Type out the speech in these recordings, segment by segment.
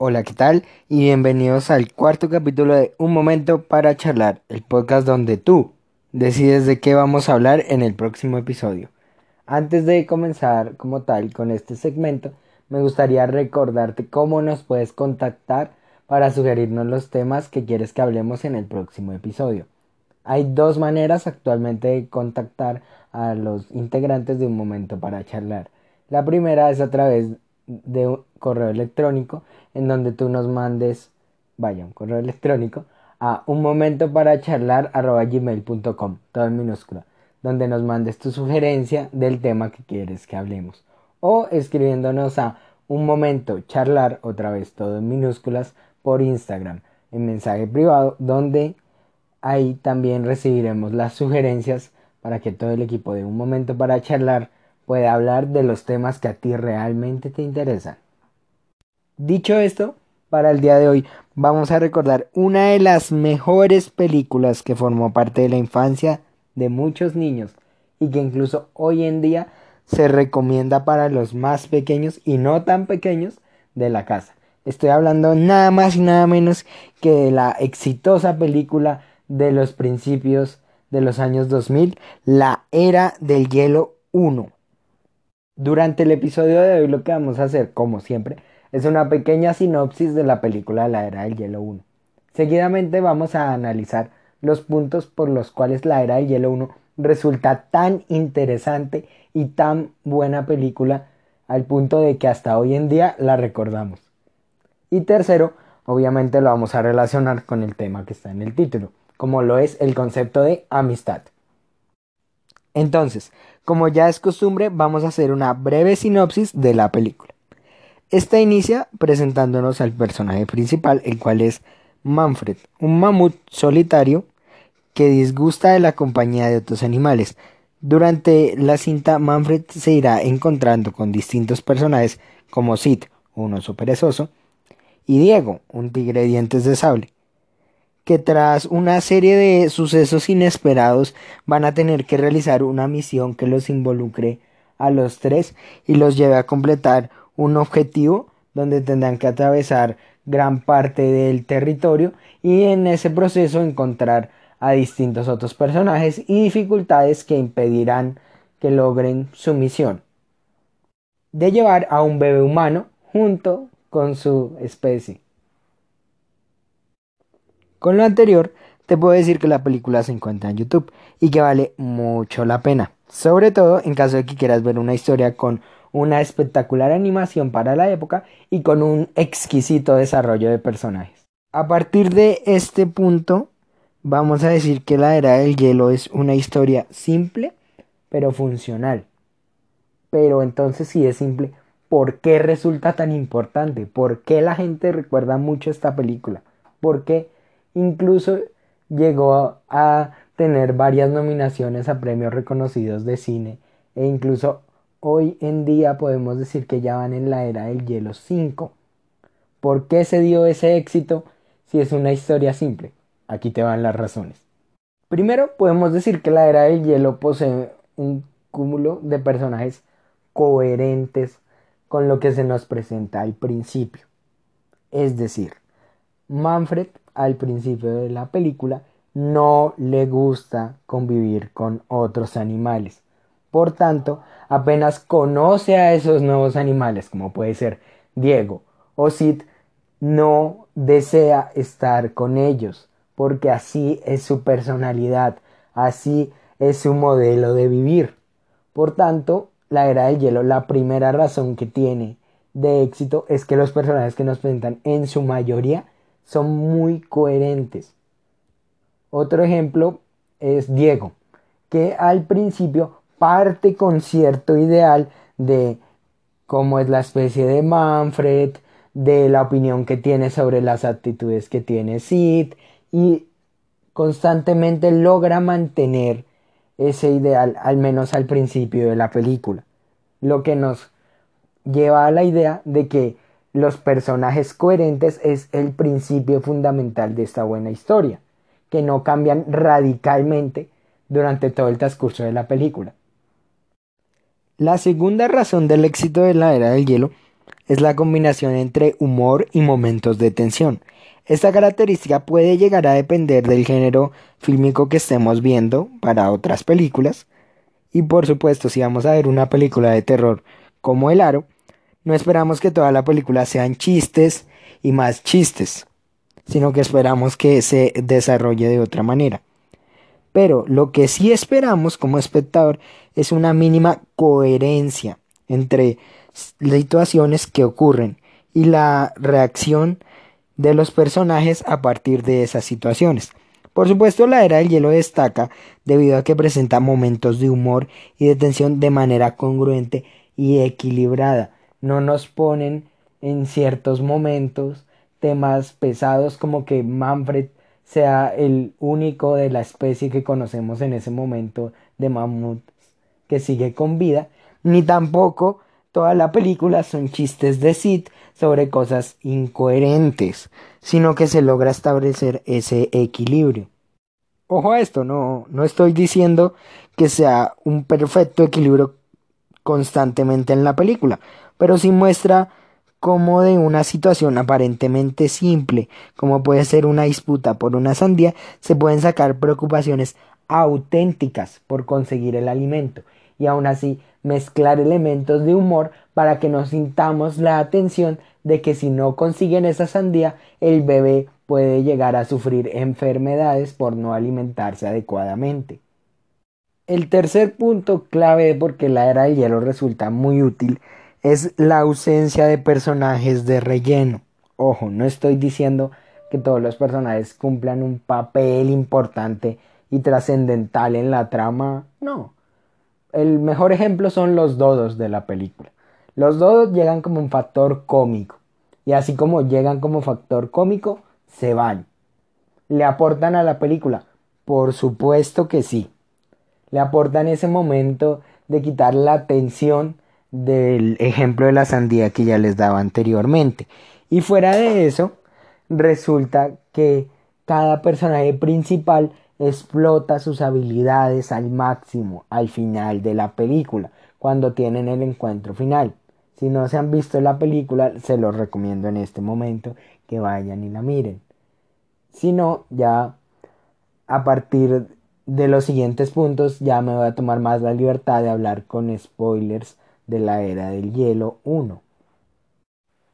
Hola, ¿qué tal? Y bienvenidos al cuarto capítulo de Un Momento para Charlar, el podcast donde tú decides de qué vamos a hablar en el próximo episodio. Antes de comenzar como tal con este segmento, me gustaría recordarte cómo nos puedes contactar para sugerirnos los temas que quieres que hablemos en el próximo episodio. Hay dos maneras actualmente de contactar a los integrantes de Un Momento para Charlar. La primera es a través de un correo electrónico en donde tú nos mandes, vaya, un correo electrónico a un momento para charlar gmail.com, todo en minúscula, donde nos mandes tu sugerencia del tema que quieres que hablemos. O escribiéndonos a un momento charlar, otra vez todo en minúsculas, por Instagram, en mensaje privado, donde ahí también recibiremos las sugerencias para que todo el equipo de un momento para charlar puede hablar de los temas que a ti realmente te interesan. Dicho esto, para el día de hoy vamos a recordar una de las mejores películas que formó parte de la infancia de muchos niños y que incluso hoy en día se recomienda para los más pequeños y no tan pequeños de la casa. Estoy hablando nada más y nada menos que de la exitosa película de los principios de los años 2000, La Era del Hielo 1. Durante el episodio de hoy lo que vamos a hacer, como siempre, es una pequeña sinopsis de la película La Era del Hielo 1. Seguidamente vamos a analizar los puntos por los cuales La Era del Hielo 1 resulta tan interesante y tan buena película al punto de que hasta hoy en día la recordamos. Y tercero, obviamente lo vamos a relacionar con el tema que está en el título, como lo es el concepto de amistad. Entonces, como ya es costumbre, vamos a hacer una breve sinopsis de la película. Esta inicia presentándonos al personaje principal, el cual es Manfred, un mamut solitario que disgusta de la compañía de otros animales. Durante la cinta, Manfred se irá encontrando con distintos personajes como Sid, un oso perezoso, y Diego, un tigre de dientes de sable, que tras una serie de sucesos inesperados van a tener que realizar una misión que los involucre a los tres y los lleve a completar un objetivo donde tendrán que atravesar gran parte del territorio y en ese proceso encontrar a distintos otros personajes y dificultades que impedirán que logren su misión de llevar a un bebé humano junto con su especie. Con lo anterior, te puedo decir que la película se encuentra en YouTube y que vale mucho la pena, sobre todo en caso de que quieras ver una historia con una espectacular animación para la época y con un exquisito desarrollo de personajes. A partir de este punto, vamos a decir que la era del hielo es una historia simple, pero funcional. Pero entonces si es simple, ¿por qué resulta tan importante? ¿Por qué la gente recuerda mucho esta película? ¿Por qué? Incluso llegó a tener varias nominaciones a premios reconocidos de cine e incluso hoy en día podemos decir que ya van en la era del hielo 5. ¿Por qué se dio ese éxito si es una historia simple? Aquí te van las razones. Primero podemos decir que la era del hielo posee un cúmulo de personajes coherentes con lo que se nos presenta al principio. Es decir, Manfred al principio de la película no le gusta convivir con otros animales. Por tanto, apenas conoce a esos nuevos animales, como puede ser Diego o Sid, no desea estar con ellos, porque así es su personalidad, así es su modelo de vivir. Por tanto, la era del hielo, la primera razón que tiene de éxito es que los personajes que nos presentan en su mayoría son muy coherentes. Otro ejemplo es Diego, que al principio parte con cierto ideal de cómo es la especie de Manfred, de la opinión que tiene sobre las actitudes que tiene Sid y constantemente logra mantener ese ideal, al menos al principio de la película. Lo que nos lleva a la idea de que los personajes coherentes es el principio fundamental de esta buena historia, que no cambian radicalmente durante todo el transcurso de la película. La segunda razón del éxito de la era del hielo es la combinación entre humor y momentos de tensión. Esta característica puede llegar a depender del género fílmico que estemos viendo para otras películas. Y por supuesto, si vamos a ver una película de terror como El Aro, no esperamos que toda la película sean chistes y más chistes, sino que esperamos que se desarrolle de otra manera. Pero lo que sí esperamos como espectador es una mínima coherencia entre situaciones que ocurren y la reacción de los personajes a partir de esas situaciones. Por supuesto, la era del hielo destaca debido a que presenta momentos de humor y de tensión de manera congruente y equilibrada. No nos ponen en ciertos momentos temas pesados como que Manfred sea el único de la especie que conocemos en ese momento de mamut que sigue con vida, ni tampoco toda la película son chistes de Sid sobre cosas incoherentes, sino que se logra establecer ese equilibrio. Ojo a esto, no, no estoy diciendo que sea un perfecto equilibrio constantemente en la película, pero sí muestra cómo de una situación aparentemente simple, como puede ser una disputa por una sandía, se pueden sacar preocupaciones auténticas por conseguir el alimento y aún así mezclar elementos de humor para que nos sintamos la atención de que si no consiguen esa sandía, el bebé puede llegar a sufrir enfermedades por no alimentarse adecuadamente. El tercer punto clave porque la era del hielo resulta muy útil es la ausencia de personajes de relleno. Ojo, no estoy diciendo que todos los personajes cumplan un papel importante y trascendental en la trama, no. El mejor ejemplo son los dodos de la película. Los dodos llegan como un factor cómico y así como llegan como factor cómico, se van. ¿Le aportan a la película? Por supuesto que sí. Le aportan ese momento de quitar la tensión del ejemplo de la sandía que ya les daba anteriormente. Y fuera de eso, resulta que cada personaje principal explota sus habilidades al máximo al final de la película, cuando tienen el encuentro final. Si no se han visto la película, se los recomiendo en este momento que vayan y la miren. Si no, ya a partir de los siguientes puntos ya me voy a tomar más la libertad de hablar con spoilers de la era del hielo 1.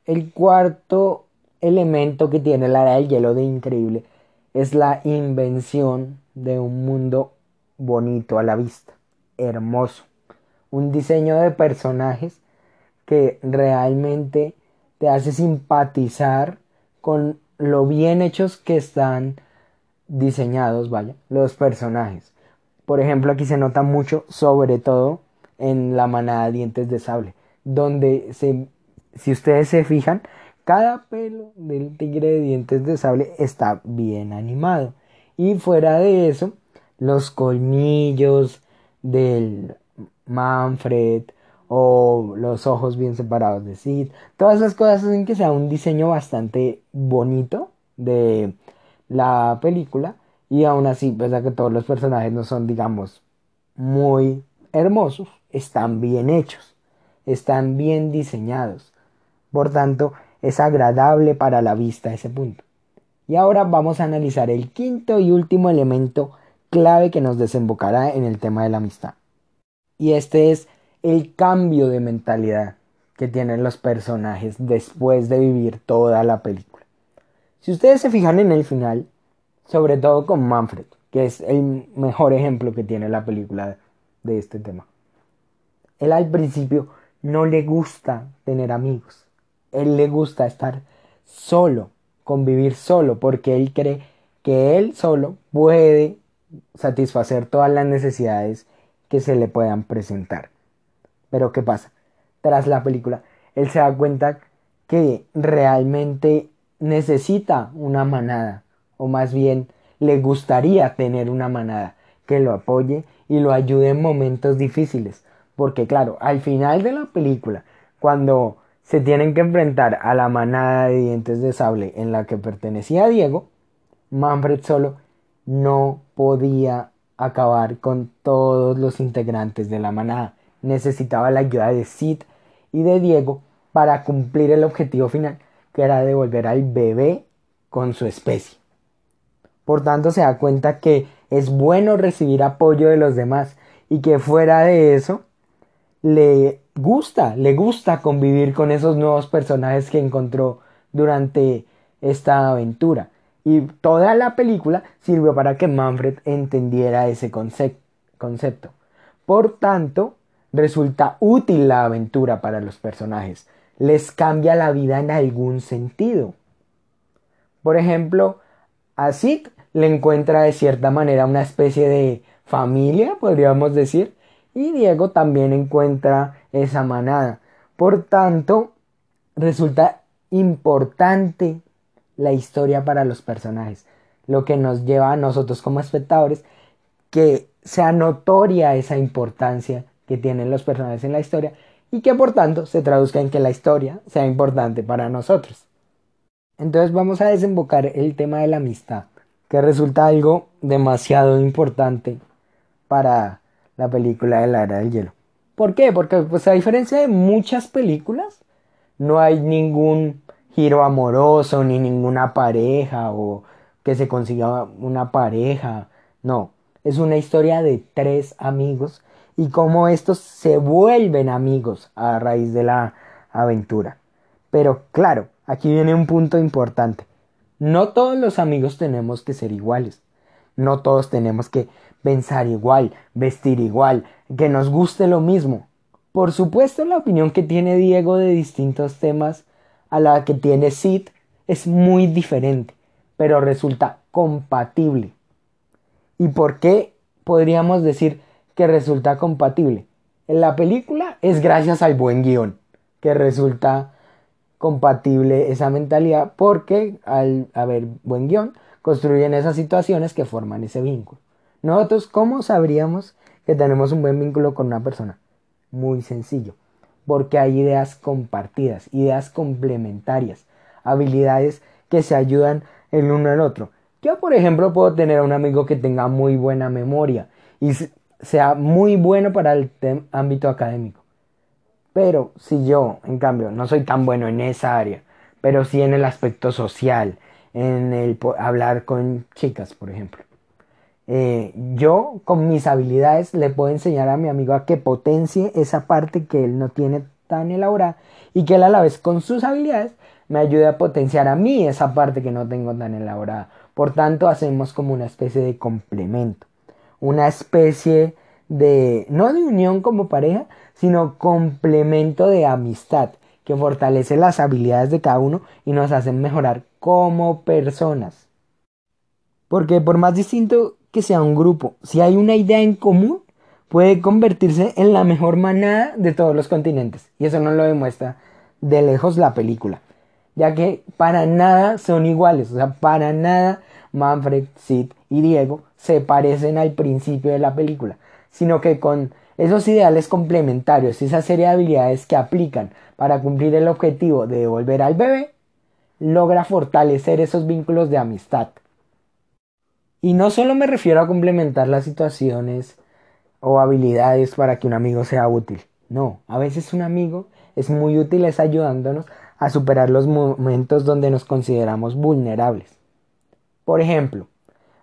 El cuarto elemento que tiene la era del hielo de increíble es la invención de un mundo bonito a la vista, hermoso, un diseño de personajes que realmente te hace simpatizar con lo bien hechos que están diseñados, vaya, los personajes. Por ejemplo, aquí se nota mucho, sobre todo, en la manada dientes de sable, donde se, si ustedes se fijan, cada pelo del tigre de dientes de sable está bien animado. Y fuera de eso, los colmillos del Manfred o los ojos bien separados de Sid, todas esas cosas hacen que sea un diseño bastante bonito de la película y aún así, pese a que todos los personajes no son, digamos, muy hermosos, están bien hechos, están bien diseñados. Por tanto, es agradable para la vista ese punto. Y ahora vamos a analizar el quinto y último elemento clave que nos desembocará en el tema de la amistad. Y este es el cambio de mentalidad que tienen los personajes después de vivir toda la película. Si ustedes se fijan en el final, sobre todo con Manfred, que es el mejor ejemplo que tiene la película de este tema. Él al principio no le gusta tener amigos. Él le gusta estar solo, convivir solo, porque él cree que él solo puede satisfacer todas las necesidades que se le puedan presentar. Pero ¿qué pasa? Tras la película, él se da cuenta que realmente necesita una manada, o más bien le gustaría tener una manada que lo apoye y lo ayude en momentos difíciles. Porque claro, al final de la película, cuando se tienen que enfrentar a la manada de dientes de sable en la que pertenecía Diego, Manfred solo no podía acabar con todos los integrantes de la manada. Necesitaba la ayuda de Sid y de Diego para cumplir el objetivo final, que era devolver al bebé con su especie. Por tanto, se da cuenta que es bueno recibir apoyo de los demás y que fuera de eso le gusta, le gusta convivir con esos nuevos personajes que encontró durante esta aventura. Y toda la película sirvió para que Manfred entendiera ese concepto. Por tanto, resulta útil la aventura para los personajes. Les cambia la vida en algún sentido. Por ejemplo, a Sid le encuentra de cierta manera una especie de familia, podríamos decir, y Diego también encuentra esa manada. Por tanto, resulta importante la historia para los personajes, lo que nos lleva a nosotros como espectadores que sea notoria esa importancia que tienen los personajes en la historia y que por tanto se traduzca en que la historia sea importante para nosotros. Entonces vamos a desembocar el tema de la amistad, que resulta algo demasiado importante para la película de la era del hielo. ¿Por qué? Porque pues a diferencia de muchas películas, no hay ningún giro amoroso, ni ninguna pareja o que se consiga una pareja. No, es una historia de tres amigos y cómo estos se vuelven amigos a raíz de la aventura. Pero claro, aquí viene un punto importante. No todos los amigos tenemos que ser iguales. No todos tenemos que pensar igual, vestir igual, que nos guste lo mismo. Por supuesto, la opinión que tiene Diego de distintos temas a la que tiene Sid es muy diferente, pero resulta compatible. ¿Y por qué podríamos decir que resulta compatible? En la película es gracias al buen guion que resulta compatible esa mentalidad porque al haber buen guion construyen esas situaciones que forman ese vínculo. Nosotros, ¿cómo sabríamos que tenemos un buen vínculo con una persona? Muy sencillo porque hay ideas compartidas, ideas complementarias, habilidades que se ayudan el uno al otro. Yo, por ejemplo, puedo tener a un amigo que tenga muy buena memoria y sea muy bueno para el ámbito académico. Pero si yo, en cambio, no soy tan bueno en esa área, pero sí en el aspecto social, en el hablar con chicas, por ejemplo. Eh, yo con mis habilidades le puedo enseñar a mi amigo a que potencie esa parte que él no tiene tan elaborada y que él a la vez con sus habilidades me ayude a potenciar a mí esa parte que no tengo tan elaborada. Por tanto, hacemos como una especie de complemento, una especie de, no de unión como pareja, sino complemento de amistad que fortalece las habilidades de cada uno y nos hacen mejorar como personas. Porque por más distinto que sea un grupo, si hay una idea en común, puede convertirse en la mejor manada de todos los continentes. Y eso no lo demuestra de lejos la película. Ya que para nada son iguales. O sea, para nada Manfred, Sid y Diego se parecen al principio de la película. Sino que con esos ideales complementarios, esa serie de habilidades que aplican para cumplir el objetivo de devolver al bebé, logra fortalecer esos vínculos de amistad y no solo me refiero a complementar las situaciones o habilidades para que un amigo sea útil. No, a veces un amigo es muy útil es ayudándonos a superar los momentos donde nos consideramos vulnerables. Por ejemplo,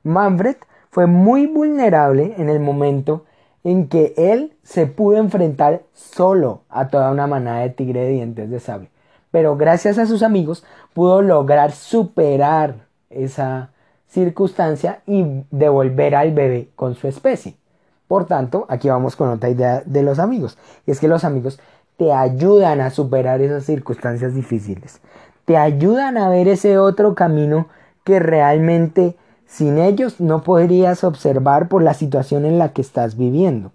Manfred fue muy vulnerable en el momento en que él se pudo enfrentar solo a toda una manada de tigre de dientes de sable. Pero gracias a sus amigos pudo lograr superar esa circunstancia y devolver al bebé con su especie. Por tanto, aquí vamos con otra idea de los amigos. Y es que los amigos te ayudan a superar esas circunstancias difíciles. Te ayudan a ver ese otro camino que realmente sin ellos no podrías observar por la situación en la que estás viviendo.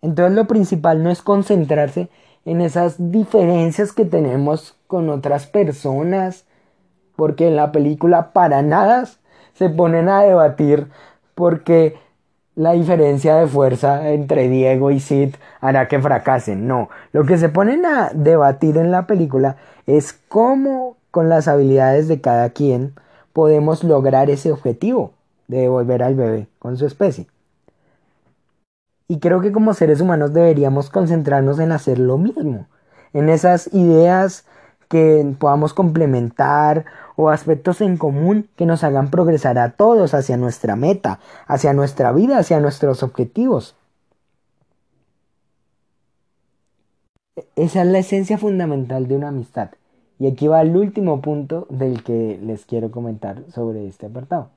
Entonces lo principal no es concentrarse en esas diferencias que tenemos con otras personas, porque en la película para nada se ponen a debatir porque la diferencia de fuerza entre Diego y Sid hará que fracasen. No, lo que se ponen a debatir en la película es cómo con las habilidades de cada quien podemos lograr ese objetivo de devolver al bebé con su especie. Y creo que como seres humanos deberíamos concentrarnos en hacer lo mismo, en esas ideas que podamos complementar o aspectos en común que nos hagan progresar a todos hacia nuestra meta, hacia nuestra vida, hacia nuestros objetivos. Esa es la esencia fundamental de una amistad. Y aquí va el último punto del que les quiero comentar sobre este apartado.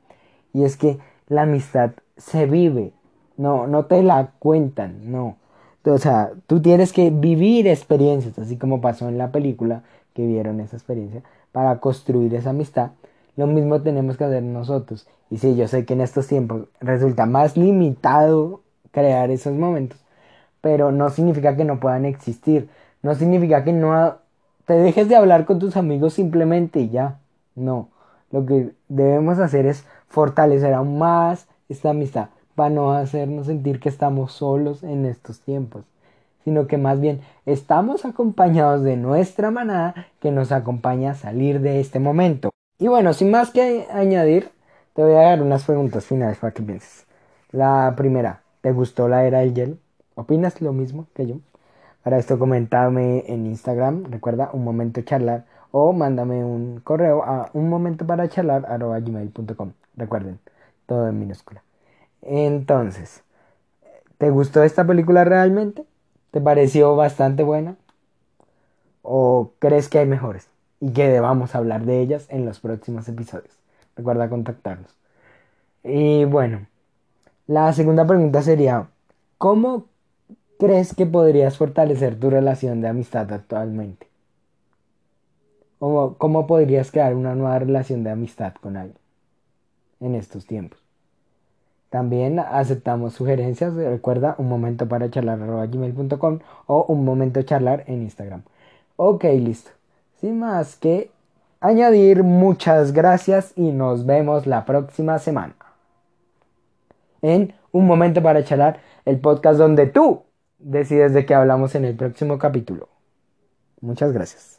Y es que la amistad se vive, no, no te la cuentan, no. O sea, tú tienes que vivir experiencias, así como pasó en la película que vieron esa experiencia, para construir esa amistad. Lo mismo tenemos que hacer nosotros. Y sí, yo sé que en estos tiempos resulta más limitado crear esos momentos, pero no significa que no puedan existir. No significa que no te dejes de hablar con tus amigos simplemente y ya. No. Lo que debemos hacer es fortalecer aún más esta amistad para no hacernos sentir que estamos solos en estos tiempos, sino que más bien estamos acompañados de nuestra manada que nos acompaña a salir de este momento. Y bueno, sin más que añadir, te voy a dar unas preguntas finales para que pienses. La primera, ¿te gustó la era del hielo? ¿Opinas lo mismo que yo? Para esto comentame en Instagram, recuerda un momento charlar o mándame un correo a un momento para charlar. Recuerden, todo en minúscula. Entonces, ¿te gustó esta película realmente? ¿Te pareció bastante buena? ¿O crees que hay mejores? Y que debamos hablar de ellas en los próximos episodios. Recuerda contactarnos. Y bueno, la segunda pregunta sería, ¿cómo crees que podrías fortalecer tu relación de amistad actualmente? ¿Cómo, ¿Cómo, podrías crear una nueva relación de amistad con alguien en estos tiempos? También aceptamos sugerencias. Recuerda un momento para charlar gmail.com o un momento charlar en Instagram. Ok, listo. Sin más que añadir, muchas gracias y nos vemos la próxima semana. En un momento para charlar, el podcast donde tú decides de qué hablamos en el próximo capítulo. Muchas gracias.